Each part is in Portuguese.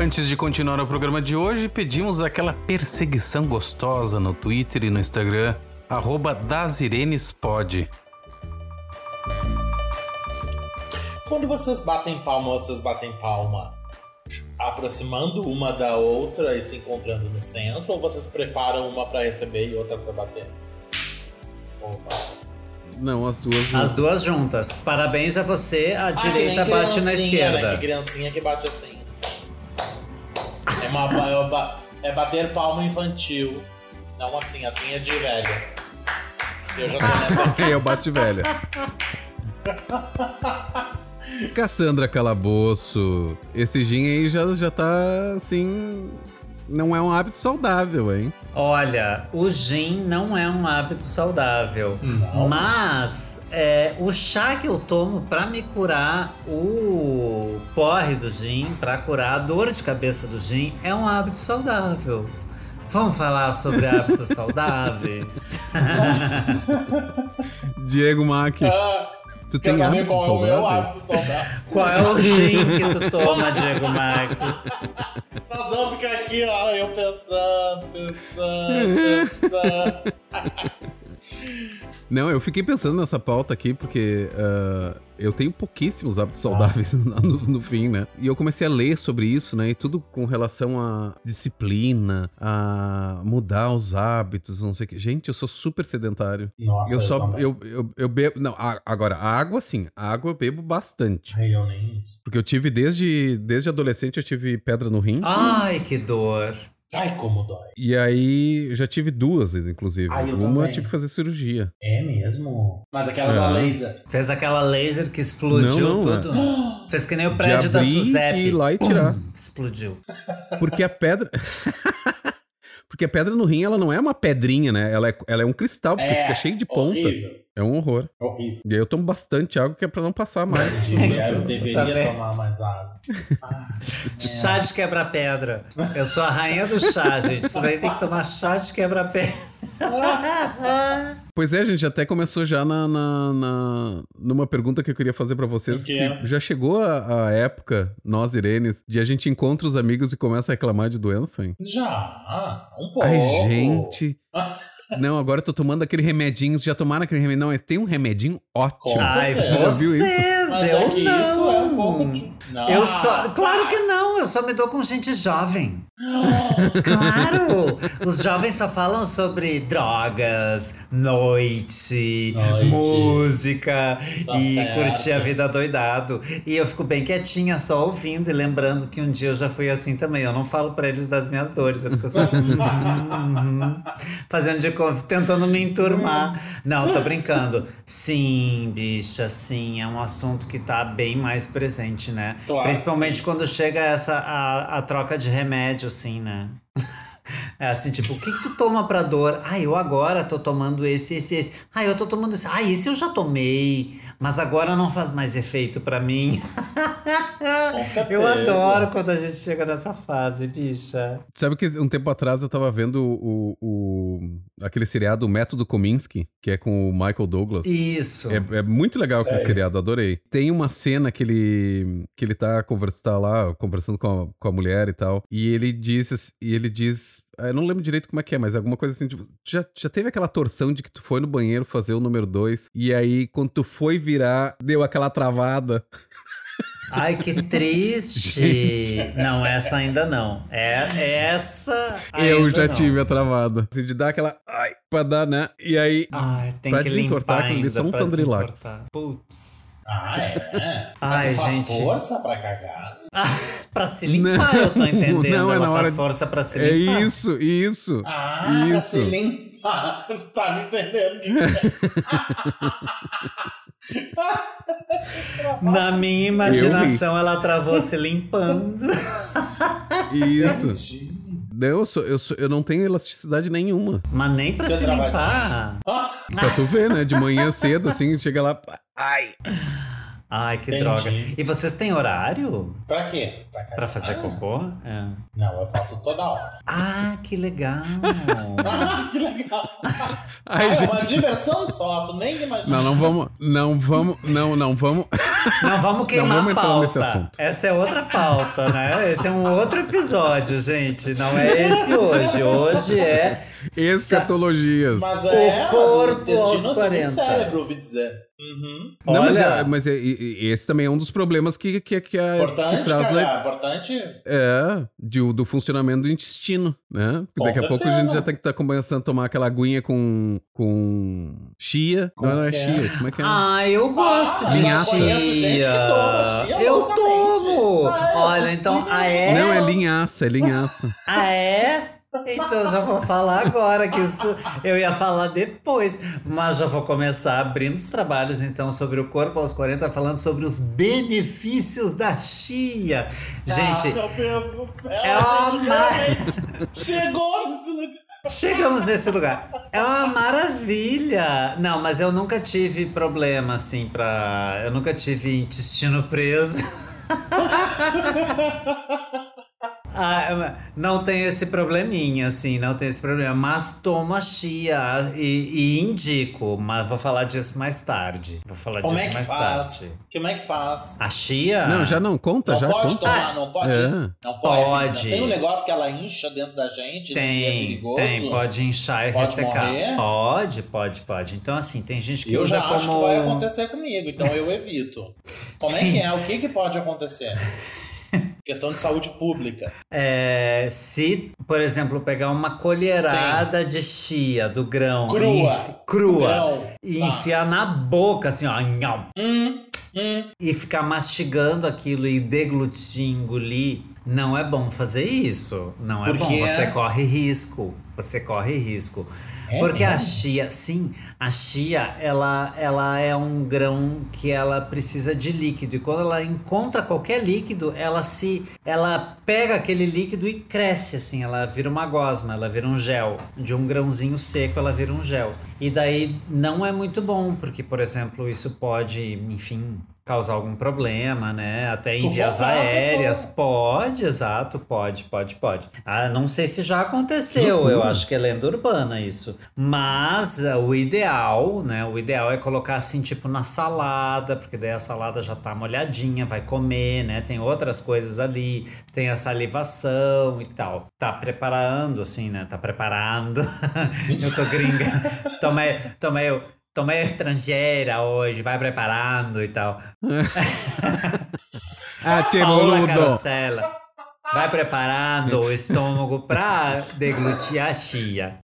Antes de continuar o programa de hoje, pedimos aquela perseguição gostosa no Twitter e no Instagram, arroba dasirenespod. Quando vocês batem palma, vocês batem palma aproximando uma da outra e se encontrando no centro, ou vocês preparam uma para receber e outra para bater? Não, as duas juntas. As duas juntas. Parabéns a você, a Ah, direita bate na Né? esquerda. Que criancinha que bate assim. É, uma, é, é bater palma infantil. Não assim, assim é de velha. Eu já tô nessa. o bate velha. Cassandra Calabouço, esse gin aí já, já tá assim. Não é um hábito saudável, hein? Olha, o gin não é um hábito saudável. Não? Mas é, o chá que eu tomo pra me curar o porre do gin, pra curar a dor de cabeça do gin, é um hábito saudável. Vamos falar sobre hábitos saudáveis? Diego Mack, Ah, tu quer tem saber hábitos qual é o hábito saudável? Qual é o gin que tu toma, Diego Mac? Nós vamos ficar aqui, ó, eu pensando, pensando, pensando. Não, eu fiquei pensando nessa pauta aqui porque ah, eu tenho pouquíssimos hábitos saudáveis no, no fim, né? E eu comecei a ler sobre isso, né? E tudo com relação à disciplina, a mudar os hábitos, não sei o que. Gente, eu sou super sedentário. Nossa, eu só. Eu, eu, eu bebo. Não, a- agora, a água, sim. A água eu bebo bastante. Ai, eu nem isso. Porque eu tive desde, desde adolescente, eu tive pedra no rim. Ai, que dor. Ai, como dói. E aí já tive duas, inclusive. Ai, eu Uma eu também. tive que fazer cirurgia. É mesmo? Mas aquelas É. a laser. Fez aquela laser que explodiu Não, não, tudo. Fez que nem o De prédio da abrir e Suzette. ir lá e tirar. Explodiu. Porque a pedra. porque a pedra no rim, ela não é uma pedrinha, né? Ela é, ela é um cristal, porque fica cheio de ponta. É um horror. Horrível. E aí eu tomo bastante água que é pra não passar mais. Eu deveria Também. tomar mais água. Ah, Chá de quebra-pedra. Eu sou a rainha do chá, gente. Isso daí tem que tomar chá de quebra-pedra. pois é, a gente até começou já na, na, na- numa pergunta que eu queria fazer pra vocês. Que Que é? já chegou a, a época, nós, Irenes, de a gente encontra os amigos e começa a reclamar de doença, hein? Já, um pouco. Ai, gente. Não, agora eu tô tomando aquele remedinho. Vocês já tomaram aquele remedinho? Não, tem um remedinho ótimo. Ai. Já viu isso? vocês, Mas eu é que não. isso é um pouco. Não. Eu só. Claro que não, eu só me dou com gente jovem. Claro! Os jovens só falam sobre drogas, noite, Noite. música Tá e certo. curtir a vida doidado. E eu fico bem quietinha, só ouvindo e lembrando que um dia eu já fui assim também. Eu não falo pra eles das minhas dores, eu fico só assim, uhum, fazendo de conta, tentando me enturmar. Não, tô brincando. Sim, bicha, sim, é um assunto que tá bem mais presente, né? Claro, Principalmente sim. quando chega essa a, a troca de remédio, assim, né? É assim, tipo, o que que tu toma pra dor? Ah, eu agora tô tomando esse, esse, esse. Ah, eu tô tomando esse. Ah, esse eu já tomei, mas agora não faz mais efeito pra mim. Eu adoro quando a gente chega nessa fase, bicha. Sabe que um tempo atrás eu tava vendo o, o- aquele seriado Método Kominsky, que é com o Michael Douglas. Isso. É, é muito legal aquele seriado, adorei. Tem uma cena que ele que ele tá, conversa, tá lá conversando com a, com a mulher e tal, e ele diz assim- e ele diz, eu não lembro direito como é que é, mas alguma coisa assim, tipo, já, já teve aquela torção de que tu foi no banheiro fazer o número dois e aí quando tu foi virar, deu aquela travada. Ai, que triste. Gente. Não, essa ainda não. É essa. eu ainda já não. tive a travada. Assim, de dar aquela, ai, pra dar, né? E aí, Ai, tem Pra que desentortar limpar aquilo ali, ainda só um pra Tandrilax. desentortar. Putz. Ah, é? Ai, gente. força pra cagar. Ah, pra se limpar, eu tô entendendo. Não, é Ela na faz hora força pra se é limpar. isso, isso. Ah, pra Isso. se limpar. Tá me entendendo que é? Na minha imaginação, ela travou se limpando. Isso. Não, eu, sou, eu, sou, eu não tenho elasticidade nenhuma. Mas nem pra Seu se trabalho. limpar. Ah, Pra tu ver, né? De manhã cedo, assim, chega lá. Ai. Ai, que Entendi. droga. E vocês têm horário pra quê? Pra, pra fazer Ah, cocô? É. Não, eu faço toda hora. Ah, que legal. Ah, que legal. Ai, é uma gente. diversão só, tu nem imagina. Não, não vamos. Não vamos. Não, não vamos. Não vamos queimar vamos a entrar nesse pauta. assunto. Essa é outra pauta, né? Esse é um outro episódio, gente. Não é esse hoje. Hoje é. Escatologias. Mas O é, mas corpo aos é o 40. cérebro, ouvi dizer. Uhum. Não, mas, Olha- é- mas é- e- e esse também é um dos problemas que, que, que, a, que Importante, traz cara, le- importante. é, de- do funcionamento do intestino, né? Porque Com daqui a pouco a gente certeza. já tem que estar começando a tomar aquela aguinha com, com chia. Como não, não é que é? chia. Como é que é? Ah, eu gosto Ah, de linhaça. chia. Conheço gente que toma chia Eu tomo. Ah, é? Olha, então, ah, é? Não, é linhaça, é linhaça. Ah, é? Então já vou falar agora, que isso eu ia falar depois. Mas já vou começar abrindo os trabalhos, então, sobre o corpo aos 40, falando sobre os benefícios da chia. Gente, Ah, do céu, é uma gente, mar- Chegou. Chegamos nesse lugar. É uma maravilha. Não, mas eu nunca tive problema, assim, pra. Eu nunca tive intestino preso. Ah, não tem esse probleminha, assim, não tem esse problema. Mas tomo a chia e, e indico, mas vou falar disso mais tarde. Vou falar Como disso é que mais faz? tarde. Como é que faz? A chia? Não, já não conta, Não já pode conta. tomar, não pode? É. Não pode. Pode. Tem um negócio que ela incha dentro da gente, né, é Tem, perigoso. tem, pode inchar e Pode ressecar. morrer? Pode, pode, pode. Então, assim, tem gente que Eu usa já acho como. que vai acontecer comigo, então eu evito. Como é que é? O que, que pode acontecer? Questão de saúde pública. É, se, por exemplo, pegar uma colherada de chia do grão Crua. e enfi- crua Grão. e Tá. enfiar na boca, assim, ó, nham, Hum, hum. e ficar mastigando aquilo e deglutir, engolir, não é bom fazer isso. Não é Por bom. Você corre risco. Você corre risco. É Porque a chia, sim, a chia, ela, ela é um grão que ela precisa de líquido. E quando ela encontra qualquer líquido, ela se. Ela pega aquele líquido e cresce, assim, ela vira uma gosma, ela vira um gel. De um grãozinho seco, ela vira um gel. E daí não é muito bom, porque, por exemplo, isso pode, enfim. Causar algum problema, né? Até em vias aéreas. Pode, exato, pode, pode, pode. Ah, não sei se já aconteceu, eu acho que é lenda urbana isso. Mas ah, o ideal, né? O ideal é colocar assim, tipo, na salada, porque daí a salada já tá molhadinha, vai comer, né? Tem outras coisas ali, tem a salivação e tal. Tá preparando, assim, né? Tá preparando. eu tô gringa. Tomei, tomei, tomei estrangeira hoje, vai preparando e tal. Ah, tchê, Paola boludo. Carosella. Vai preparando o estômago pra deglutir a chia.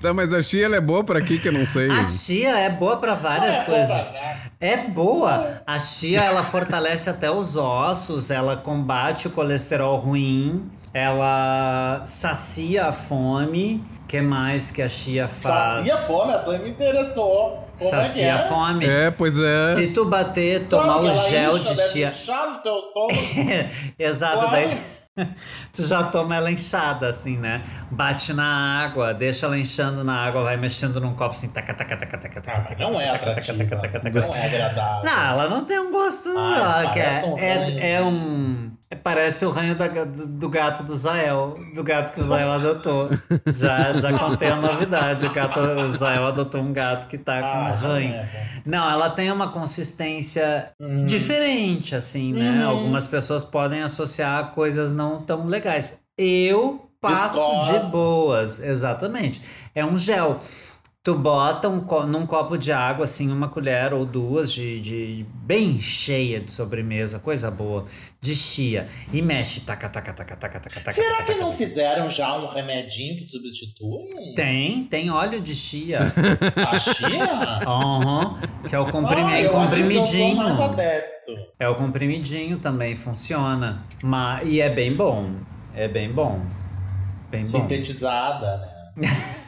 Tá, mas a chia ela é boa pra quê que eu não sei. A chia é boa pra várias É, coisas. boa pra- É boa. A chia ela fortalece até os ossos, ela combate o colesterol ruim, ela sacia a fome. que mais que a chia faz? Sacia a fome, essa aí me interessou. Como Sacia é a que é? fome. É, pois é. Se tu bater, tomar Claro o ela gel incha, de chia. inchar no teu estômago. Exato, Claro. daí tu já toma ela inchada, assim, né? Bate na água, deixa ela inchando na água, vai mexendo num copo assim, taca, taca, taca, taca, taca, Cara, taca, não é taca, taca, atrativa. taca, taca, taca. Não é agradável. Não, ela não tem um gosto. Ah, ela que parece um é, é, é um. É- Parece o ranho da- do, gato do Zael. Do gato que o Zael adotou. Já, já contei a novidade. O, gato, o Zael adotou um gato que tá com Ah, ranho. Não, ela tem uma consistência Hum. diferente, assim, né? Uhum. Algumas pessoas podem associar a coisas não tão legais. Eu passo de boas, exatamente. É um gel. Tu bota um, co- num copo de água, assim, uma colher ou duas de, de bem cheia de sobremesa, coisa boa, de chia. E mexe, taca, taca, taca, taca, taca, taca. Será taca, que taca, não taca. fizeram já um remedinho que substitui? Tem, tem óleo de chia. A chia? Aham, que é o comprimi Ah, comprimidinho. mais adepto. É o comprimidinho também, funciona. Mas, e é bem bom. É bem bom. Bem bom. Sintetizada, né?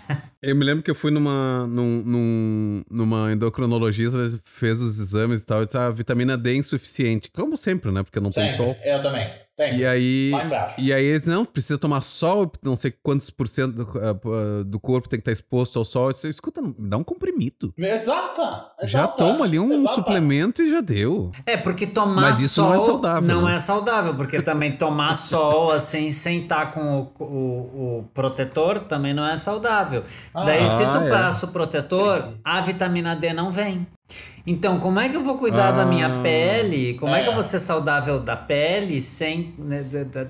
Eu me lembro que eu fui numa, num, num- numa endocrinologista, fez os exames e tal, e disse, ah, vitamina D é insuficiente. Como sempre, né? Porque não tem Sempre. sol. Eu também. Sempre. E aí, e aí eles, não, precisa tomar sol, não sei quantos por cento do, ah, do corpo tem que estar exposto ao sol. Disse, escuta, dá um comprimido. Exata. Já exata, toma ali um exata. suplemento e já deu. É, porque tomar Mas isso sol não é saudável, não né? é saudável, porque também tomar sol assim, sem estar com o, o- o protetor, também não é saudável. Ah, Daí, se tu é. passa o protetor, a vitamina D não vem. Então, como é que eu vou cuidar da minha Ah. pele? Como é. que eu É. vou ser saudável da pele sem. né,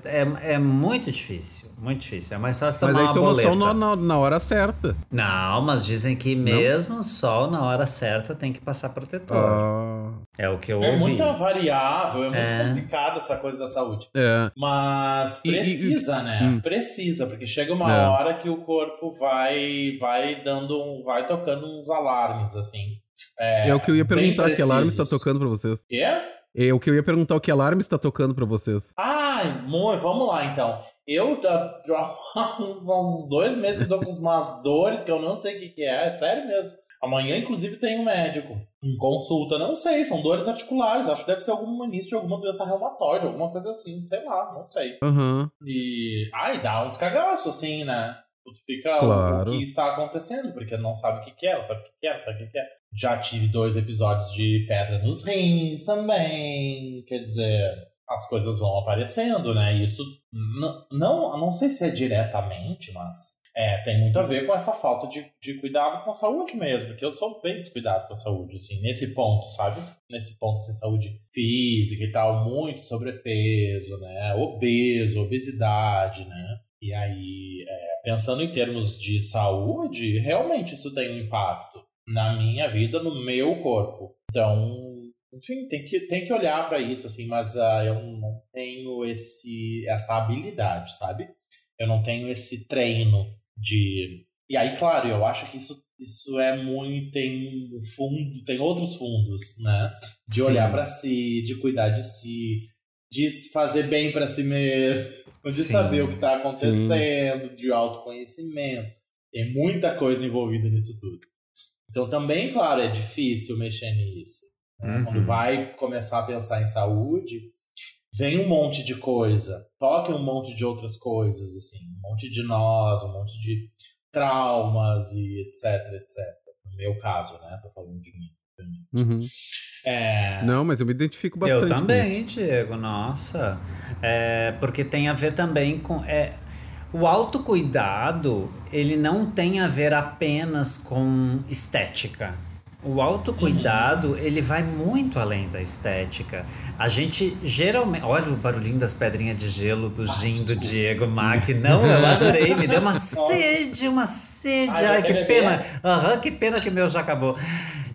É, é muito difícil. Muito difícil. É mais fácil tomar Mas aí uma toma boleta. sol na, na, na hora certa. Não, mas dizem que mesmo sol na hora certa tem que passar protetor. Ah, É o que eu É ouvi. muito variável, é muito É. complicado essa coisa da saúde. é. Mas E- e- precisa, né? Hum. Precisa, porque chega uma É. hora que o corpo vai vai dando um, vai tocando uns alarmes assim. É, o que eu ia perguntar, que alarme está tocando pra vocês? Quê? É o que eu ia perguntar, o que alarme está tocando pra vocês? Ai, mo- vamos lá então. Eu há uns dois meses tô com umas dores que eu não sei o que, que é, é sério mesmo. Amanhã, inclusive, tem um médico em consulta. Não sei, são dores articulares. Acho que deve ser algum início de alguma doença reumatoide, alguma coisa assim, sei lá, não sei. Aham. E. Ai, dá uns cagaços, assim, né? Tu fica Claro. o que está acontecendo, porque não sabe o que que é, não sabe o que que é, não sabe o que é. Já tive dois episódios de pedra nos rins também. Quer dizer, as coisas vão aparecendo, né? Isso não, não sei se é diretamente, mas é, tem muito a ver com essa falta de, de cuidado com a saúde mesmo, porque eu sou bem descuidado com a saúde, assim, nesse ponto, sabe? Nesse ponto, assim, saúde física e tal, muito sobrepeso, né? Obeso, obesidade, né? E aí, é, pensando em termos de saúde, realmente isso tem um impacto na minha vida, no meu corpo. Então, enfim, tem que, tem que olhar para isso, assim, mas ah, eu não tenho esse, essa habilidade, sabe? Eu não tenho esse treino de. E aí, claro, eu acho que isso, isso é muito. Tem um fundo, tem outros fundos, né? De Sim. olhar para si, de cuidar de si, de fazer bem para si mesmo, de Sim. saber o que está acontecendo, de autoconhecimento. Tem muita coisa envolvida nisso tudo. Então também, claro, é difícil mexer nisso. né? Uhum. Quando vai começar a pensar em saúde, vem um monte de coisa, toca um monte de outras coisas, assim, um monte de nós, um monte de traumas e etc, etc. No meu caso, né? Tô falando de mim. Uhum. É, Não, mas eu me identifico bastante. Eu também, Diego, nossa. É, porque tem a ver também com. É, o autocuidado, ele não tem a ver apenas com estética. O autocuidado, ele vai muito além da estética. A gente geralmente. Olha o barulhinho das pedrinhas de gelo do gin do. Diego Mac. Não, eu adorei. Me deu uma sede, uma sede. Ai, que pena. Aham, que pena que o meu já acabou.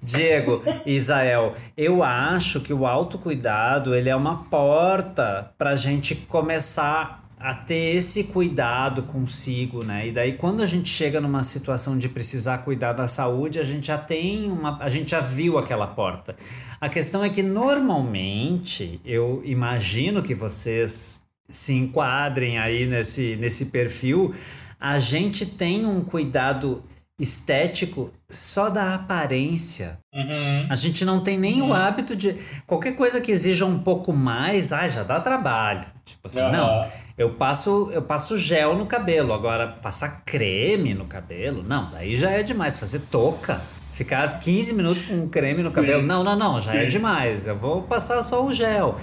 Diego, Isael, eu acho que o autocuidado ele é uma porta para a gente começar a ter esse cuidado consigo, né? E daí quando a gente chega numa situação de precisar cuidar da saúde, a gente já tem uma, a gente já viu aquela porta. A questão é que normalmente eu imagino que vocês se enquadrem aí nesse nesse perfil, a gente tem um cuidado estético só da aparência. uhum. A gente não tem nem o Uhum. hábito de. Qualquer coisa que exija um pouco mais, ah, já dá trabalho. Tipo assim, Aham. não. Eu passo, eu passo gel no cabelo. Agora, passar creme no cabelo, não, daí já é demais. Fazer touca. Ficar 15 minutos com creme no Sim. cabelo. Não, não, não, já é Sim. demais. Eu vou passar só o gel.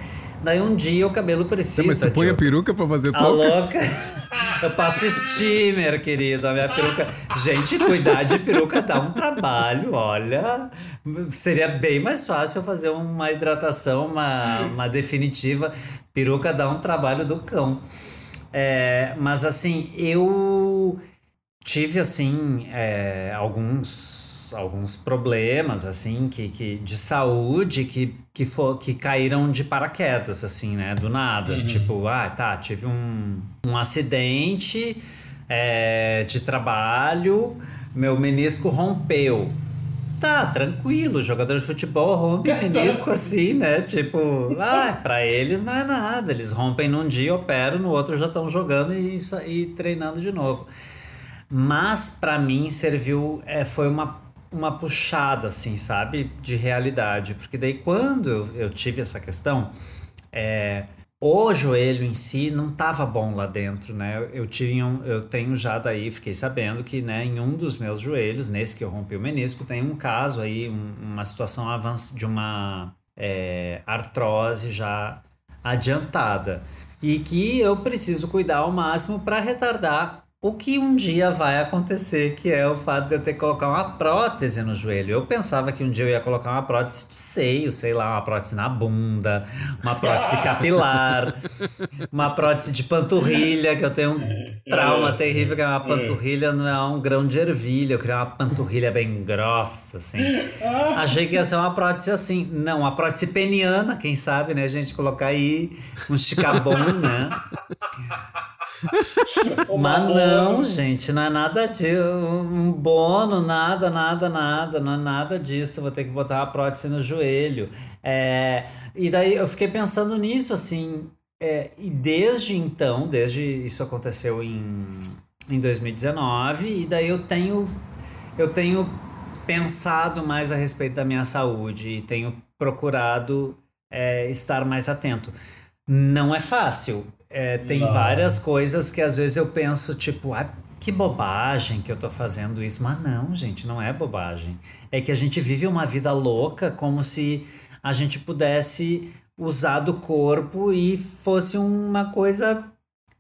Daí um dia o cabelo precisa. Tá, mas tu põe a peruca pra fazer A touca? louca. Eu passo steamer, querido. A minha peruca. Gente, cuidar de peruca dá um trabalho, olha. Seria bem mais fácil eu fazer uma hidratação, uma, uma definitiva. Peruca dá um trabalho do cão. É, mas assim, eu tive assim é, alguns alguns problemas assim que, que de saúde que que, for, que caíram de paraquedas assim né do nada Uhum. tipo ah tá tive um, um acidente é, de trabalho meu menisco rompeu Tá, tranquilo, jogador de futebol rompe menisco assim, né? Tipo, ah, pra eles não é nada. Eles rompem num dia, operam, no outro já estão jogando e, e treinando de novo. Mas pra mim serviu, é, foi uma, uma puxada, assim, sabe? De realidade. Porque daí quando eu, tive essa questão, é, o joelho em si não estava bom lá dentro, né? Eu, tive um, eu tenho já daí, fiquei sabendo que, né, em um dos meus joelhos, nesse que eu rompi o menisco, tem um caso aí, um- uma situação avançada de uma é, artrose já adiantada e que eu preciso cuidar ao máximo para retardar o que um dia vai acontecer, que é o fato de eu ter que colocar uma prótese no joelho. Eu pensava que um dia eu ia colocar uma prótese de seio, sei lá, uma prótese na bunda, uma prótese capilar, uma prótese de panturrilha, que eu tenho um trauma terrível, que é uma panturrilha, não é um grão de ervilha, eu queria uma panturrilha bem grossa, assim. Achei que ia ser uma prótese assim. Não, uma prótese peniana, quem sabe, né, gente? Colocar aí um esticabom, né? Mas não, gente, não é nada disso. Um bono, nada, nada, nada, não é nada disso. Vou ter que botar uma prótese no joelho. É, e daí eu fiquei pensando nisso, assim. é, e desde então, desde isso aconteceu em, em 2019, e daí eu tenho, eu tenho pensado mais a respeito da minha saúde e tenho procurado é, estar mais atento. Não é fácil. É, tem Não. várias coisas que às vezes eu penso, tipo, ah, que bobagem que eu tô fazendo isso. Mas não, gente, não é bobagem. É que a gente vive uma vida louca como se a gente pudesse usar do corpo e fosse uma coisa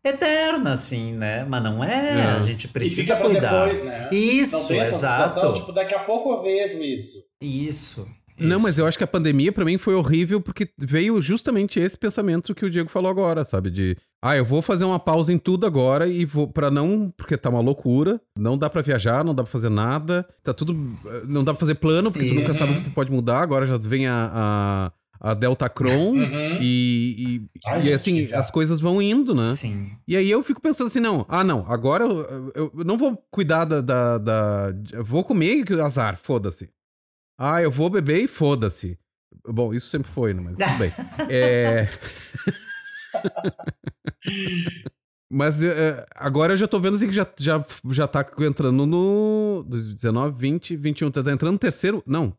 eterna, assim, né? Mas não é, É. a gente E precisa cuidar. depois, né? Isso, Não tem essa sensação, exato. tipo, daqui a pouco eu vejo isso. Isso. Não, isso. mas eu acho que a pandemia pra mim foi horrível porque veio justamente esse pensamento que o Diego falou agora, sabe? De, ah, eu vou fazer uma pausa em tudo agora e vou para não, porque tá uma loucura, não dá pra viajar, não dá pra fazer nada, tá tudo, não dá pra fazer plano porque tu nunca Isso. sabe o que pode mudar. Agora já vem a, a, a Delta Cron Uhum. e, e, Ai, e assim, as coisas vão indo, né? Sim. E aí eu fico pensando assim, não, ah não, agora eu, eu- não vou cuidar da, da, da- vou comer azar, foda-se. Ah, eu vou beber e foda-se. Bom, isso sempre foi, né? Mas tudo bem. É... Mas é, agora eu já tô vendo assim que já, já, já tá entrando no 19, 20, 21, tá entrando no terceiro, não,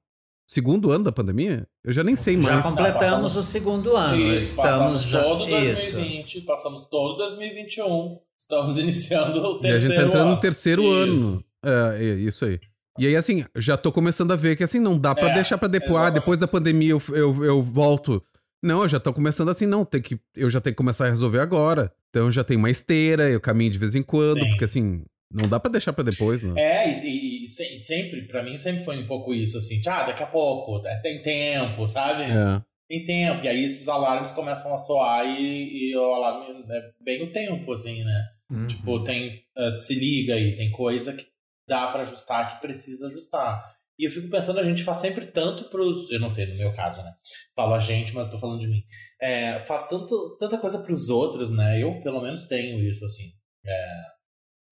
segundo ano da pandemia? Eu já nem sei mais. Já completamos passamos- o segundo ano. Isso, Estamos passamos já. todo Isso. 2020, passamos todo 2021. Estamos iniciando o E a terceiro gente tá entrando ano. no terceiro Isso. ano. É, é, isso aí. E aí, assim, já tô começando a ver que, assim, não dá pra É, deixar pra depois. Ah, depois da pandemia eu, eu, eu volto. Não, eu já tô começando assim, não. Tem que, eu já tenho que começar a resolver agora. Então eu já tenho uma esteira, eu caminho de vez em quando, Sim. porque, assim, não dá pra deixar pra depois, né? É, e, e- e se- sempre, pra mim, sempre foi um pouco isso, assim, ah, daqui a pouco, é, tem tempo, sabe? É. Tem tempo. E aí esses alarmes começam a soar e, e o alarme é bem o tempo, assim, né? Uhum. Tipo, tem. eh, se liga aí, tem coisa que dá pra ajustar que precisa ajustar. E eu fico pensando, a gente faz sempre tanto pros. Eu não sei, no meu caso, né? Falo a gente, mas tô falando de mim. É, faz tanto, tanta coisa pros outros, né? Eu, pelo menos, tenho isso, assim. É,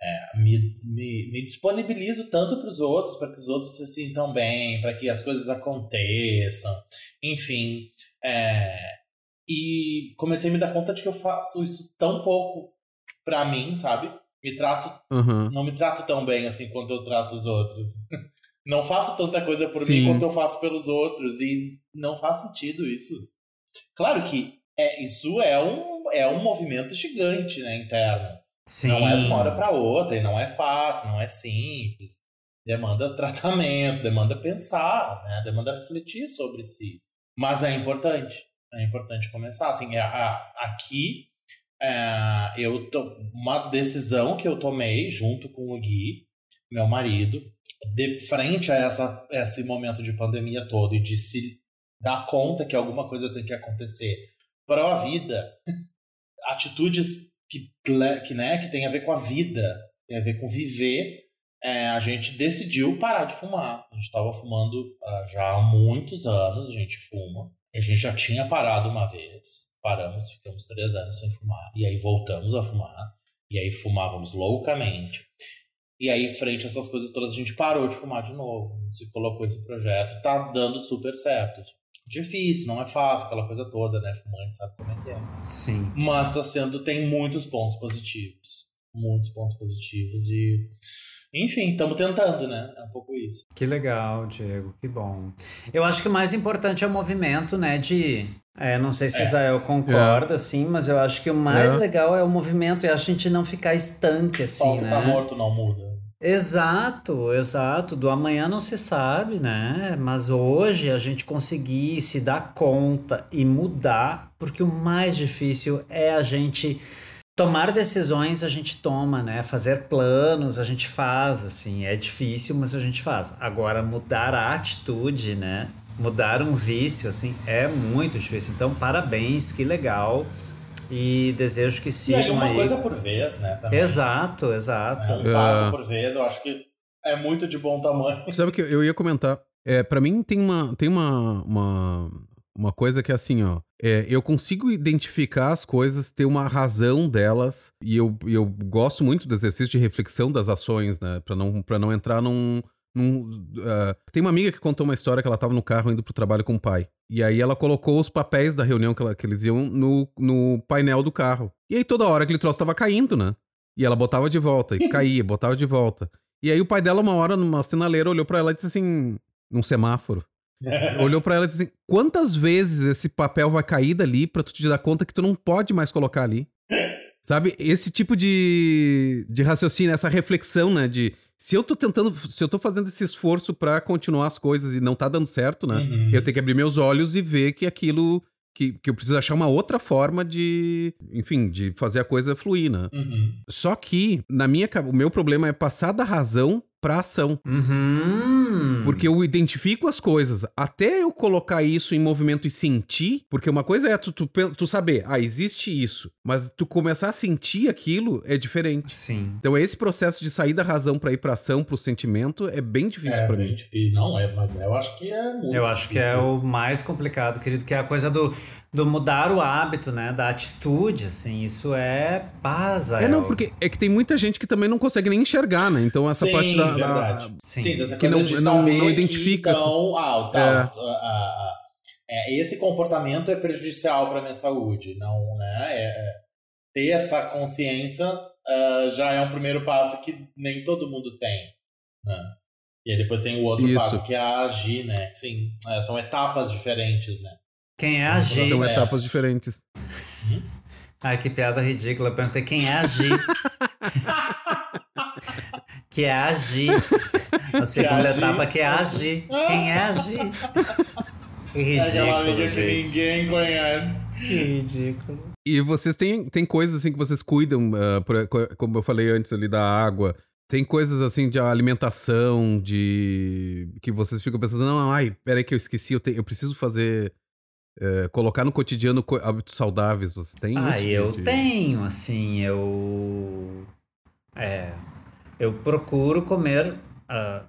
é, me, me, me disponibilizo tanto pros outros, para que os outros se sintam bem, para que as coisas aconteçam. Enfim. é, e comecei a me dar conta de que eu faço isso tão pouco pra mim, sabe? Me trato Aham. não me trato tão bem assim quanto eu trato os outros. Não faço tanta coisa por Sim. mim quanto eu faço pelos outros e não faz sentido isso. Claro que é, isso é um, é um movimento gigante, né, interno. Sim. Não é de uma hora para outra, e não é fácil, não é simples. Demanda tratamento, demanda pensar, né, demanda refletir sobre si. Mas é importante, é importante começar. Assim, é, a- aqui é, eu uma decisão que eu tomei junto com o Gui, meu marido, de frente a essa, esse momento de pandemia todo e de se dar conta que alguma coisa tem que acontecer para a vida, atitudes que, que, né, que tem a ver com a vida, tem a ver com viver, é, a gente decidiu parar de fumar. A gente estava fumando uh, já há muitos anos, a gente fuma. A gente já tinha parado uma vez, paramos, ficamos três anos sem fumar. E aí voltamos a fumar, e aí fumávamos loucamente. E aí, frente a essas coisas todas, a gente parou de fumar de novo. Se colocou esse projeto, tá dando super certo. Difícil, não é fácil, aquela coisa toda, né? Fumante sabe como é que é. Sim. Mas tá sendo, tem muitos pontos positivos. Muitos pontos positivos e. Enfim, estamos tentando, né? É um pouco isso. Que legal, Diego, que bom. Eu acho que o mais importante é o movimento, né? De. É, não sei se É. Israel concorda, sim, mas eu acho que o mais É. legal é o movimento e a gente não ficar estanque, assim, Só o que né? tá morto não muda. Exato, exato. Do amanhã não se sabe, né? Mas hoje a gente conseguir se dar conta e mudar, porque o mais difícil é a gente tomar decisões, a gente toma, né? Fazer planos, a gente faz, assim. É difícil, mas a gente faz. Agora, mudar a atitude, né? Mudar um vício, assim, é muito difícil. Então, parabéns, que legal. E desejo que E aí, sigam uma aí. coisa por vez, né? Também. Exato, exato. É, um passo por vez, eu acho que é muito de bom tamanho. Sabe o que eu ia comentar? É, para mim tem uma tem uma, uma uma coisa que é assim, ó. É, eu consigo identificar as coisas, ter uma razão delas e eu, eu gosto muito do exercício de reflexão das ações, né? Pra não para não entrar num num, ah, tem uma amiga que contou uma história que ela tava no carro indo pro trabalho com o pai. E aí ela colocou os papéis da reunião que, ela- que eles iam no, no painel do carro. E aí toda hora aquele troço tava caindo, né? E ela botava de volta, e caía, botava de volta. E aí o pai dela, uma hora, numa sinaleira, olhou pra ela e disse assim, num semáforo, olhou pra ela e disse assim, quantas vezes esse papel vai cair dali pra tu te dar conta que tu não pode mais colocar ali? Sabe? Esse tipo de, de raciocínio, essa reflexão, né? De se eu tô tentando, se eu tô fazendo esse esforço pra continuar as coisas e não tá dando certo, né? Uhum. Eu tenho que abrir meus olhos e ver que aquilo. Que, que eu preciso achar uma outra forma de. Enfim, de fazer a coisa fluir, né? Uhum. Só que, na minha o meu problema é passar da razão pra ação. Uhum. Porque eu identifico as coisas. Até eu colocar isso em movimento e sentir. Porque uma coisa é tu, tu, tu saber, ah, existe isso. Mas tu começar a sentir aquilo é diferente. Sim. Então, esse processo de sair da razão pra ir pra ação, pro sentimento, é bem difícil É bem mim. difícil. Não, é, mas eu acho que é muito Eu acho que é o mais complicado, querido, que é a coisa do, do mudar o hábito, né? Da atitude, assim. Isso é paz, É, não, porque é que tem muita gente que também não consegue nem enxergar, né? Então, essa Sim, parte da- da, verdade. Sim. Sim, dessa Que coisa não- de não- não que, identifica. então, ah, o tal, É. a- a- a- é, esse comportamento é prejudicial para minha saúde. Não, né? É- é, ter essa consciência ah, já é um primeiro passo que nem todo mundo tem. Né? E aí depois tem o outro Isso. passo que é agir, né? Sim, é, são etapas diferentes, né? Quem é São agir? São etapas diferentes. Ai, que piada ridícula. Eu perguntei quem é agir. que é agir. A segunda agir. etapa que é agir. Quem é agir? Que É aquela amiga ridículo, que gente. ninguém conhece. Que ridículo. E vocês têm, têm coisas assim que vocês cuidam, por- co- como eu falei antes ali da água. Tem coisas assim de alimentação, de. que vocês ficam pensando, não, ai, peraí que eu esqueci, eu, te- eu preciso fazer. eh, colocar no cotidiano co- hábitos saudáveis. Você tem Ah, eu de- tenho, assim, eu. É. Eu procuro comer. ah,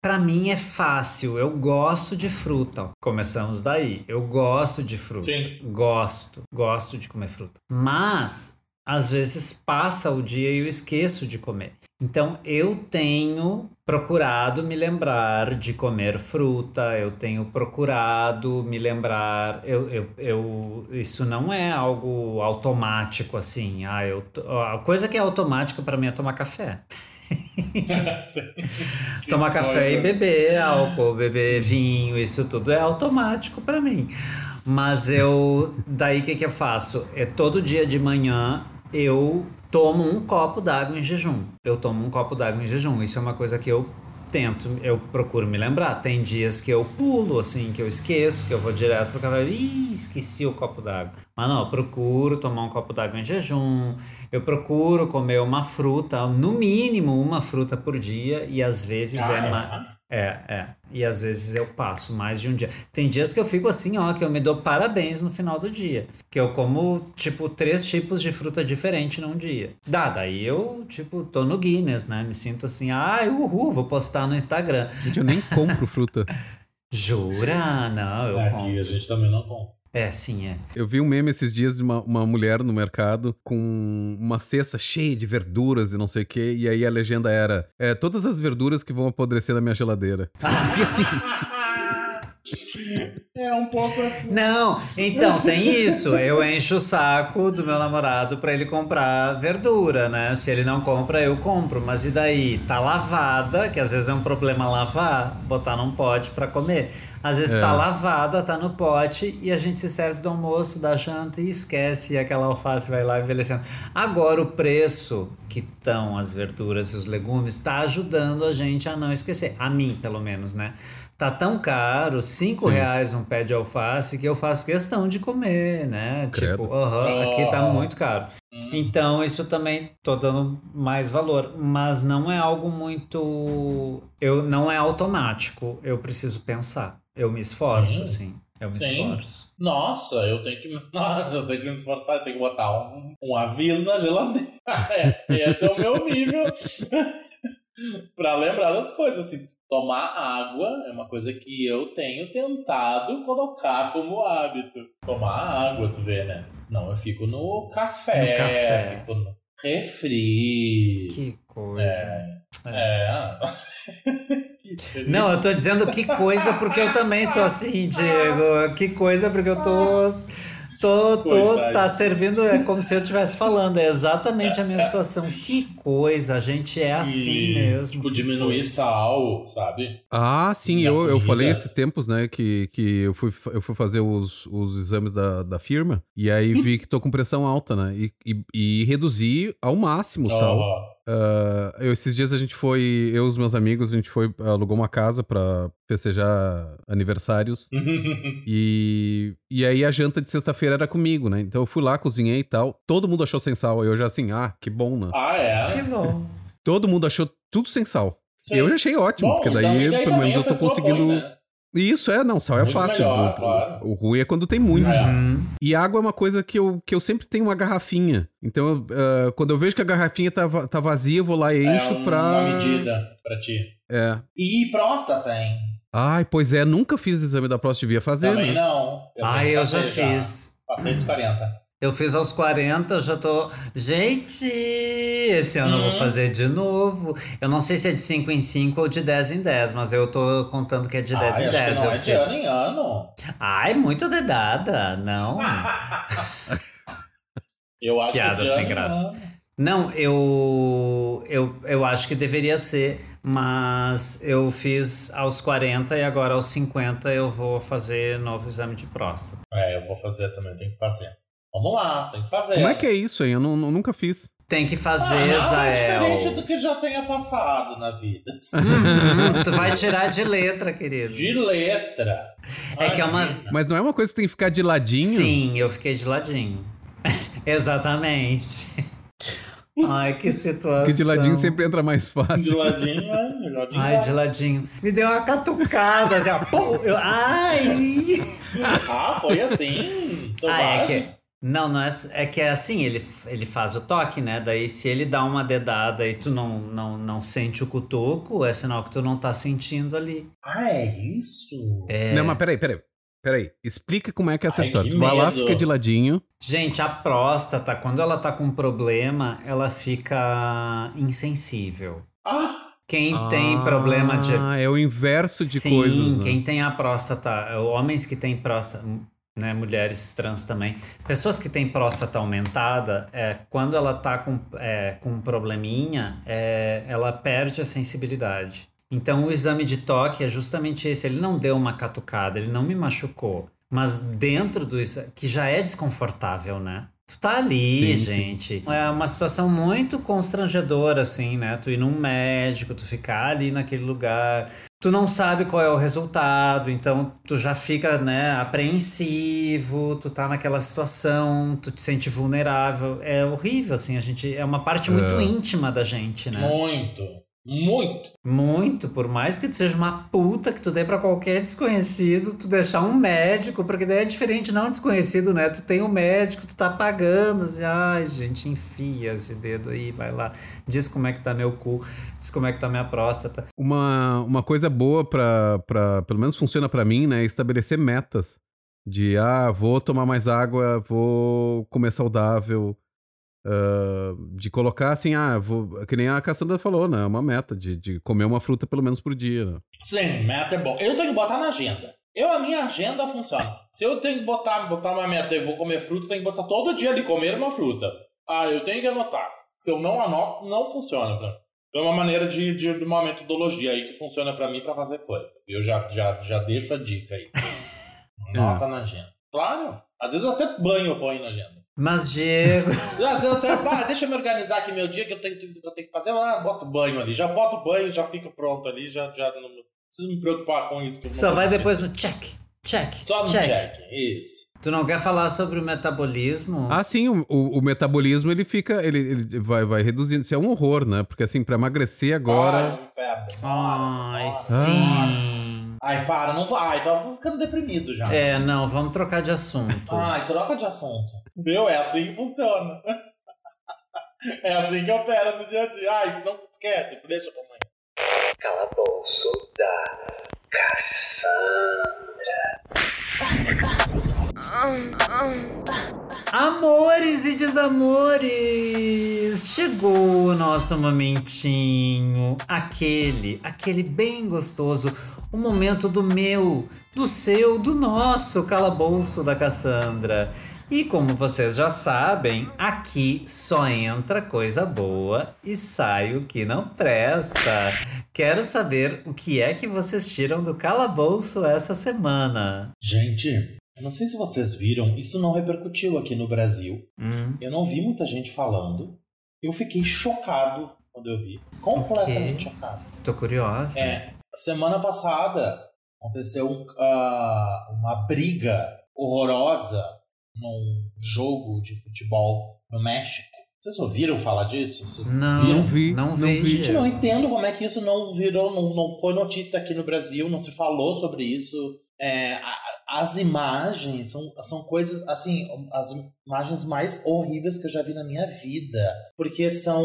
Pra mim é fácil, eu gosto de fruta. Começamos daí. Eu gosto de fruta. Sim. Gosto, gosto de comer fruta. Mas às vezes passa o dia e eu esqueço de comer. Então eu tenho procurado me lembrar de comer fruta, eu tenho procurado me lembrar. Eu, eu, eu, isso não é algo automático assim. Ah, eu, a coisa que é automática para mim é tomar café. Tomar café e beber álcool, beber vinho, isso tudo é automático pra mim. Mas eu, daí o que, que eu faço? É todo dia de manhã eu tomo um copo d'água em jejum. Eu tomo um copo d'água em jejum. Isso é uma coisa que eu tento, eu procuro me lembrar. Tem dias que eu pulo, assim, que eu esqueço, que eu vou direto pro café. Ih, esqueci o copo d'água. Mas não, eu procuro tomar um copo d'água em jejum, eu procuro comer uma fruta, no mínimo uma fruta por dia, e às vezes Ah, é, é? ma- é, é. E às vezes eu passo mais de um dia. Tem dias que eu fico assim, ó, que eu me dou parabéns no final do dia. Que eu como, tipo, três tipos de fruta diferente num dia. Dá, daí eu, tipo, tô no Guinness, né? Me sinto assim, ai, uhul, vou postar no Instagram. Gente, eu nem compro fruta. Jura? Não, eu Aqui compro. a gente também não compra. É, sim, é. Eu vi um meme esses dias de uma, uma mulher no mercado com uma cesta cheia de verduras e não sei o que, e aí a legenda era: é, todas as verduras que vão apodrecer na minha geladeira. E assim, É um pouco assim. Não, então tem isso. Eu encho o saco do meu namorado pra ele comprar verdura, né? Se ele não compra, eu compro. Mas e daí? Tá lavada, que às vezes é um problema lavar, botar num pote pra comer. Às vezes É. tá lavada, tá no pote e a gente se serve do almoço, da janta e esquece e aquela alface vai lá envelhecendo. Agora o preço que estão as verduras e os legumes tá ajudando a gente a não esquecer. A mim, pelo menos, né? Tá tão caro, cinco Sim. reais um pé de alface, que eu faço questão de comer, né? Credo. Tipo, aqui tá muito caro. Então, isso também tô dando mais valor. Mas não é algo muito. Eu, não é automático. Eu preciso pensar. Eu me esforço, Sim. assim. Eu me Sim. esforço. Nossa, eu tenho que, eu tenho que me esforçar, eu tenho que botar um, um aviso na geladeira. É, esse é o meu nível. pra lembrar das coisas, assim. Tomar água é uma coisa que eu tenho tentado colocar como hábito. Tomar água, tu vê, né? Senão eu fico no café, No café. fico no refri. Que coisa. É. Não, eu tô dizendo que coisa porque eu também sou assim, Diego. Que coisa porque eu tô. Tô, tô, tá servindo, é como se eu estivesse falando, é exatamente a minha situação. Que coisa, a gente é assim E, mesmo. Tipo, diminuir sal, sabe? ah, sim, eu, eu falei esses tempos, né, que, que eu, fui, eu fui fazer os, os exames da, da firma, e aí vi que tô com pressão alta, né, e, e, e reduzi ao máximo o sal. Ó, Ah, eu- esses dias a gente foi, eu e os meus amigos, a gente foi, alugou uma casa pra festejar aniversários. E, e aí a janta de sexta-feira era comigo, né? Então eu fui lá, cozinhei e tal. Todo mundo achou sem sal. Aí eu já assim, ah, que bom, né? ah, é? Que bom. Todo mundo achou tudo sem sal. Sim. Eu já achei ótimo, Bom, porque então, daí, daí pelo menos eu tô conseguindo. põe, né? Isso, é, não, sal é Muito fácil. melhor, o, claro. o ruim é quando tem muito. É. Uhum. E água é uma coisa que eu, que eu sempre tenho uma garrafinha. Então, eu, ah, quando eu vejo que a garrafinha tá, tá vazia, eu vou lá e encho é um- pra. uma medida pra ti. É. E próstata tem. Ai, pois é, nunca fiz exame da próstata, devia fazer, Também né? não. Ah, tenho que eu já fiz. Passei dos 40. Eu fiz aos 40, já tô. Gente, esse ano eu vou Hum. fazer de novo. Eu não sei se é de 5 em 5 ou de 10 em 10, mas eu tô contando que é de 10 Ai, em acho 10. que não eu é de fiz. ano em ano. Ai, muito dedada. Não. Eu acho Piada que de sem graça. Não, eu, eu, eu acho que deveria ser, mas eu fiz aos 40 e agora aos 50 eu vou fazer novo exame de próstata. É, eu vou fazer também, tenho que fazer. Vamos lá, tem que fazer. Como é que é isso, hein? Eu não, não- nunca fiz. Tem que Ah, fazer, nada Zael. diferente do que já tenha passado na vida. Uhum, tu vai tirar de letra, querido. De letra. É que é uma- Ai, Mas não é uma coisa que tem que ficar de ladinho? Sim, eu fiquei de ladinho. Exatamente. Ai, que situação. Porque de ladinho sempre entra mais De fácil. ladinho, é. De ladinho. Ai, de ladinho. Me deu uma catucada, assim, ó. Pum, eu- ai! Ah, foi assim. Ah, é Selvagem. que. Não, não é, é que é assim, ele, ele faz o toque, né? Daí se ele dá uma dedada e tu não, não, não sente o cutuco, é sinal que tu não tá sentindo ali. Ah, é isso? É... Não, mas peraí, peraí. Peraí, explica como é que é essa Ai, história. Tu vai lá, fica de ladinho. Gente, a próstata, quando ela tá com problema, ela fica insensível. Ah, Quem tem problema de. Ah, é o inverso de Sim, coisas. né? quem tem a próstata, homens que têm próstata, né, mulheres trans também, pessoas que têm próstata aumentada, é, quando ela tá com, é, com um probleminha, é, ela perde a sensibilidade. Então o exame de toque é justamente esse, ele não deu uma catucada, ele não me machucou, mas dentro do que já é desconfortável, né? Tu tá ali, Sim, sim. gente. É uma situação muito constrangedora, assim, né? Tu ir num médico, tu ficar ali naquele lugar, tu não sabe qual é o resultado, então tu já fica, né, apreensivo, tu tá naquela situação, tu te sente vulnerável. É horrível, assim, a gente. É uma parte muito É. íntima da gente, né? Muito. Muito. Muito, por mais que tu seja uma puta que tu dê pra qualquer desconhecido, tu deixar um médico, porque daí é diferente, não desconhecido, né? Tu tem um médico, tu tá pagando, assim, ai, gente, enfia esse dedo aí, vai lá, diz como é que tá meu cu, diz como é que tá minha próstata. Uma, uma coisa boa pra, pra. Pelo menos funciona pra mim, né? É estabelecer metas. De, ah, vou tomar mais água, vou comer saudável. Ah, de colocar assim, ah, vou. Que nem a Cassandra falou, né? Uma meta de, de comer uma fruta pelo menos por dia, né? Sim, meta é bom. Eu tenho que botar na agenda. Eu, a minha agenda funciona. Se eu tenho que botar, botar uma meta e vou comer fruta, eu tenho que botar todo dia ali, comer uma fruta. Ah, eu tenho que anotar. Se eu não anoto, não funciona pra mim. É uma maneira de, de, de uma metodologia aí que funciona pra mim pra fazer coisa. Eu já, já, já deixo a dica aí. Anota na agenda. Claro. Às vezes eu até banho eu ponho na agenda. Mas, Diego, ah, deixa eu me organizar aqui meu dia que eu tenho, que eu tenho que fazer. Ah, boto banho ali. Já boto banho, já fica pronto ali. Já, já não preciso me preocupar com isso. só vai depois no check, check, Só no check. check. Isso. Tu não quer falar sobre o metabolismo? Ah, sim, o, o- o metabolismo ele fica. Ele, ele vai, vai reduzindo. Isso é um horror, né? Porque assim, pra emagrecer agora. Ai, febre. Ai, Nossa. sim. Ai, para, não vai. Ai, tava ficando deprimido já. É, não, vamos trocar de assunto. Ai, troca de assunto. Meu, é assim que funciona. É assim que opera no dia a dia. Ai, não esquece, deixa pra amanhã. Calabouço da Cassandra. Amores e desamores! Chegou o nosso momentinho. Aquele, aquele bem gostoso. O momento do meu, do seu, do nosso calabouço da Cassandra. E como vocês já sabem, aqui só entra coisa boa e sai o que não presta. Quero saber o que é que vocês tiram do calabouço essa semana. Gente, eu não sei se vocês viram, isso não repercutiu aqui no Brasil. Hum, Eu não vi muita gente falando. Eu fiquei chocado quando eu vi. Completamente chocado. tô curiosa. É, semana passada aconteceu ah, uma briga horrorosa num jogo de futebol no México. Vocês ouviram falar disso? Vocês Não, viram? Não vi, não não vejo. vi. Gente, não entendo como é que isso não virou, não, não foi notícia aqui no Brasil, não se falou sobre isso. É, as imagens são, são coisas, assim, as imagens mais horríveis que eu já vi na minha vida. Porque são,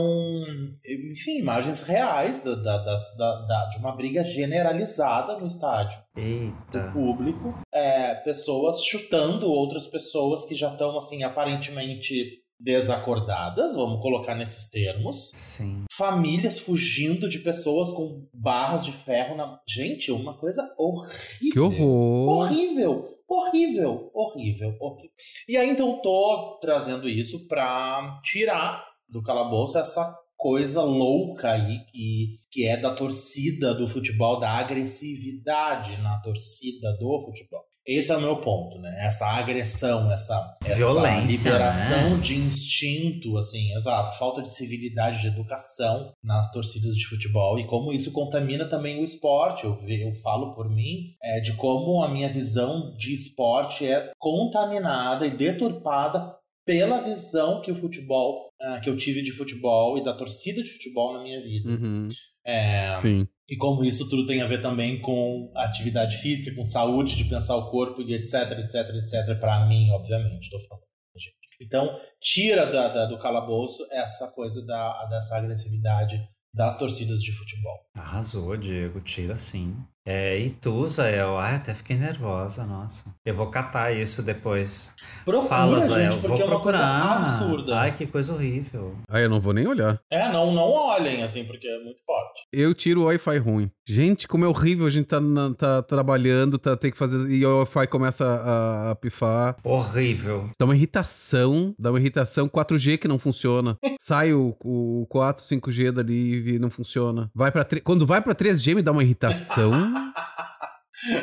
enfim, imagens reais da, da, da- da- de uma briga generalizada no estádio do Eita. público. É, pessoas chutando outras pessoas que já estão, assim, aparentemente desacordadas, vamos colocar nesses termos Sim. famílias fugindo de pessoas com barras de ferro na. Gente, uma coisa horrível. Que horror! Horrível, horrível, horrível, horrível. E aí, então, eu tô trazendo isso pra tirar do calabouço essa coisa louca aí que, que é da torcida do futebol, da agressividade na torcida do futebol. Esse é o meu ponto, né? Essa agressão, essa, essa Violência, liberação né? de instinto, assim, exato, falta de civilidade, de educação nas torcidas de futebol e como isso contamina também o esporte. Eu, eu falo por mim é, de como a minha visão de esporte é contaminada e deturpada pela visão que o futebol, ah, que eu tive de futebol e da torcida de futebol na minha vida. Uhum, É, Sim. E como isso tudo tem a ver também com atividade física, com saúde, de pensar o corpo e etc, etc, etc. Pra mim, obviamente, tô falando. gente. Então, tira da, da- do calabouço essa coisa da, dessa agressividade das torcidas de futebol. Arrasou, Diego. Tira sim. É, e tu, Zael? Ai, até fiquei nervosa, nossa. Eu vou catar isso depois. Procura, Fala, gente, Zael. porque Vou é procurar. absurda. Ai, que coisa horrível. Ah, eu não vou nem olhar. É, não, não olhem, assim, porque é muito forte. Eu tiro o Wi-Fi ruim. Gente, como é horrível a gente tá, na- tá trabalhando, tá, tem que fazer. E o Wi-Fi começa a, a pifar. Horrível. Dá uma irritação. Dá uma irritação. 4G que não funciona. Sai o, o 4, 5G dali e não funciona. Vai pra tre- Quando vai pra 3G me dá uma irritação.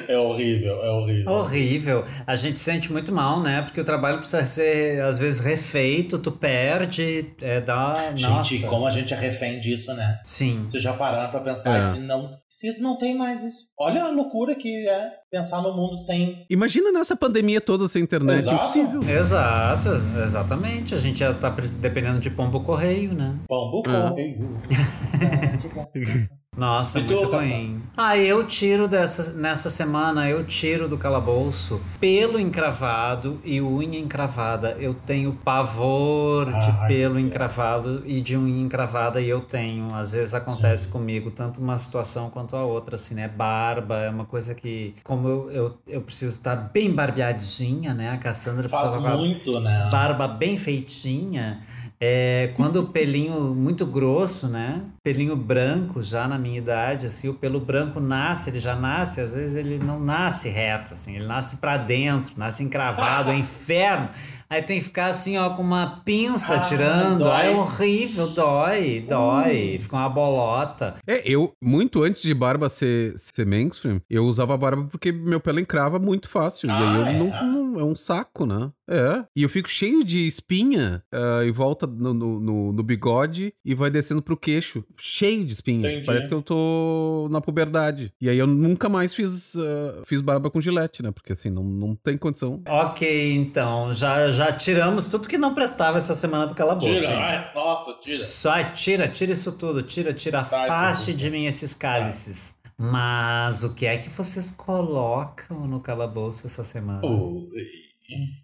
É horrível, é horrível. Horrível. A gente sente muito mal, né? Porque o trabalho precisa ser, às vezes, refeito, tu perde, é, dá. Gente, nossa. como a gente é refém disso, né? Sim. Vocês já pararam pra pensar É. se não, se não tem mais isso? Olha a loucura que é pensar no mundo sem. Imagina nessa pandemia toda sem internet, Exato. impossível. Exato, ex- exatamente. A gente já tá dependendo de pombo correio, né? Bambu Ah. correio. Nossa, E muito ruim. Ah, eu tiro dessa, nessa semana, eu tiro do calabouço pelo encravado e unha encravada. Eu tenho pavor de Ai, pelo encravado e de unha encravada e eu tenho. Às vezes acontece comigo, tanto uma situação quanto a outra, assim, né? Barba é uma coisa que, como eu, eu, eu preciso estar bem barbeadinha, né? A Cassandra Faz precisava muito, né? barba bem feitinha. É, quando o pelinho muito grosso, né? Pelinho branco já na minha idade, assim, o pelo branco nasce, ele já nasce, às vezes ele não nasce reto, assim, ele nasce pra dentro, nasce encravado, é inferno. Aí tem que ficar assim, ó, com uma pinça Ah, tirando. dói. Aí é horrível, dói, dói. Fica uma bolota. É, eu, muito antes de barba ser, ser mainstream, eu usava barba porque meu pelo encrava muito fácil. e Ah, aí eu é? não, É um saco, né? É. E eu fico cheio de espinha ah, e volta no, no, no- no bigode e vai descendo pro queixo. Cheio de espinha. Entendi. Parece que eu tô na puberdade. E aí eu nunca mais fiz, ah, fiz barba com gilete, né? Porque assim, não, não tem condição. Ok, então, já, já tiramos tudo que não prestava essa semana do calabouço, Tira, gente. ai, nossa, tira. Só tira, tira isso tudo, tira, tira, afaste de mim esses cálices. Mas o que é que vocês colocam no calabouço essa semana? Ui.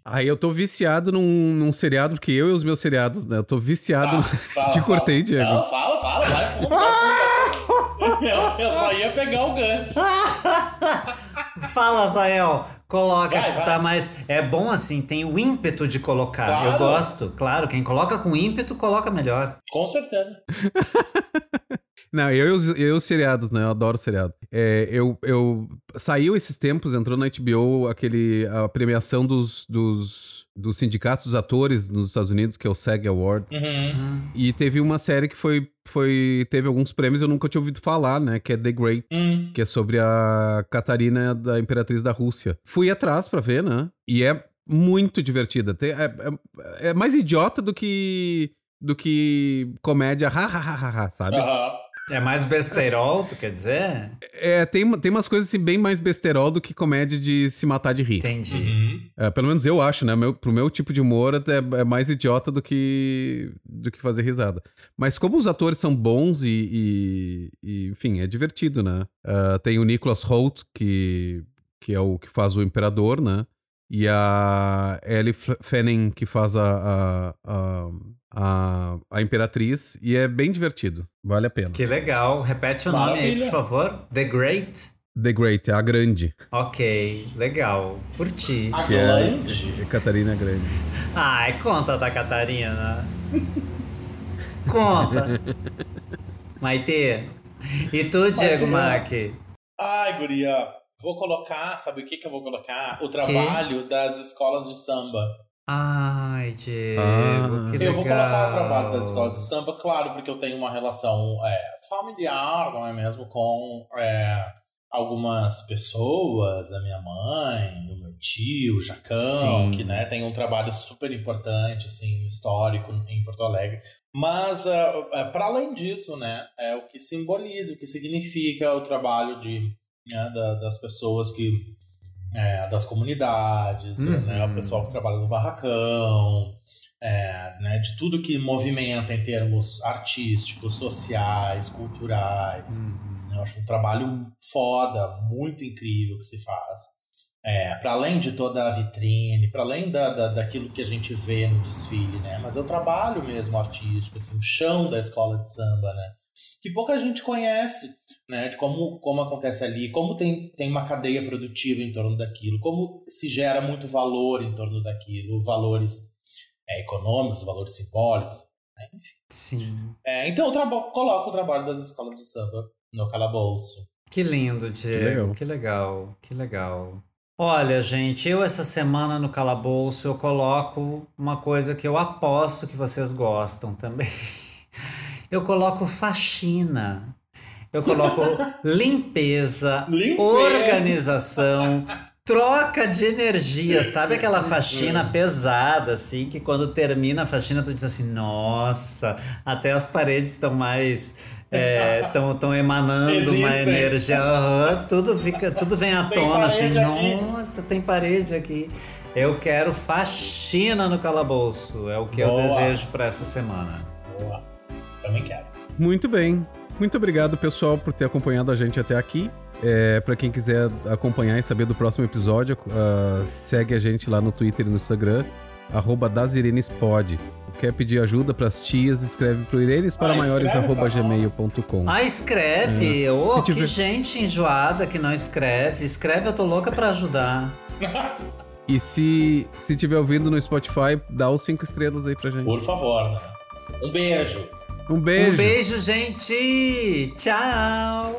Aí eu tô viciado num, num seriado, porque eu e os meus seriados, né? Eu tô viciado. No- fala, Te cortei, fala. Diego. Não, fala, fala, vai. Eu, eu só ia pegar o gancho. Fala, Zael, coloca Vai, que tu vai. tá mais. É bom assim, tem o ímpeto de colocar. Eu Claro. gosto, claro, quem coloca com ímpeto, coloca melhor. Com certeza. Não, eu e os, eu os seriados, né? Eu adoro seriado. É, eu, eu saiu esses tempos, entrou na HBO aquele a premiação dos, dos, dos sindicatos dos atores nos Estados Unidos, que é o SAG Awards. Uhum. E teve uma série que foi, foi teve alguns prêmios eu nunca tinha ouvido falar, né? Que é The Great, Hum. que é sobre a Catarina da Imperatriz da Rússia. Fui atrás pra ver, né? E é muito divertida. Tem- é, é, é mais idiota do que do que comédia, ha, ha, ha, ha, ha, sabe? Aham. É mais besteirol, tu quer dizer? É, tem, tem umas coisas assim, bem mais besterol do que comédia de se matar de rir. Entendi. Uhum. É, pelo menos eu acho, né? Meu, pro meu tipo de humor é, é mais idiota do que, do que fazer risada. Mas como os atores são bons e, e- e, enfim, é divertido, né? Ah, tem o Nicholas Holt, que, que é o que faz o Imperador, né? E a Ellie Fanning, que faz a, a, a, a, a Imperatriz. E é bem divertido. Vale a pena. Que legal. Repete o nome aí, Maravilha. por favor. The Great? The Great, é a grande. Ok, legal. Curti. A Que é, Glande. é Catarina Grande. Ai, conta da Catarina. conta. Maite. E tu, Diego Mac? Ai, guria. Vou colocar, sabe o que que eu vou colocar? O trabalho das escolas de samba. Ai, Diego, Ah. que eu legal. vou colocar o trabalho das escolas de samba, claro, porque eu tenho uma relação é, familiar, não é mesmo, com é, algumas pessoas, a minha mãe, o meu tio, o Jacão, Sim. que né, tem um trabalho super importante, assim, histórico em Porto Alegre. Mas, para além disso, né, é o que simboliza, o que significa o trabalho de, né, da- das pessoas que é, das comunidades, Uhum. né, o pessoal que trabalha no barracão, é, né, de tudo que movimenta em termos artísticos, sociais, culturais. Uhum. Eu acho um trabalho foda, muito incrível que se faz. É, para além de toda a vitrine, para além da, da, daquilo que a gente vê no desfile, né? Mas é o trabalho mesmo artístico, assim, o chão da escola de samba, né? Que pouca gente conhece, né? De como, como acontece ali, como tem, tem uma cadeia produtiva em torno daquilo, como se gera muito valor em torno daquilo, valores é, econômicos, valores simbólicos. Sim. É, então eu coloco o trabalho das escolas de samba no calabouço. Que lindo, Diego. legal. Que legal, que legal. Olha, gente, eu essa semana no calabouço eu coloco uma coisa que eu aposto que vocês gostam também. Eu coloco faxina. Eu coloco limpeza, Limpeza. organização, troca de energia. Sabe aquela faxina pesada, assim, que quando termina a faxina tu diz assim, nossa, até as paredes estão mais. Estão tão emanando uma Existem. energia. aham, tudo, fica, tudo vem à tona, assim, aqui. nossa, tem parede aqui. Eu quero faxina no calabouço. É o que eu Boa. desejo para essa semana. Boa. Também quero. Muito bem. Muito obrigado, pessoal, por ter acompanhado a gente até aqui. É, para quem quiser acompanhar e saber do próximo episódio, ah, segue a gente lá no Twitter e no Instagram, arroba dasirenespod. Quer pedir ajuda pras tias, escreve pro irenes para Ah, maiores, arroba gmail.com. Ah, escreve! Ô, Se que tiver- gente enjoada que não escreve. Escreve, eu tô louca pra ajudar. E se se tiver ouvindo no Spotify, dá os cinco estrelas aí pra gente. Por favor, né? Um beijo. Um beijo. Um beijo, gente! Tchau!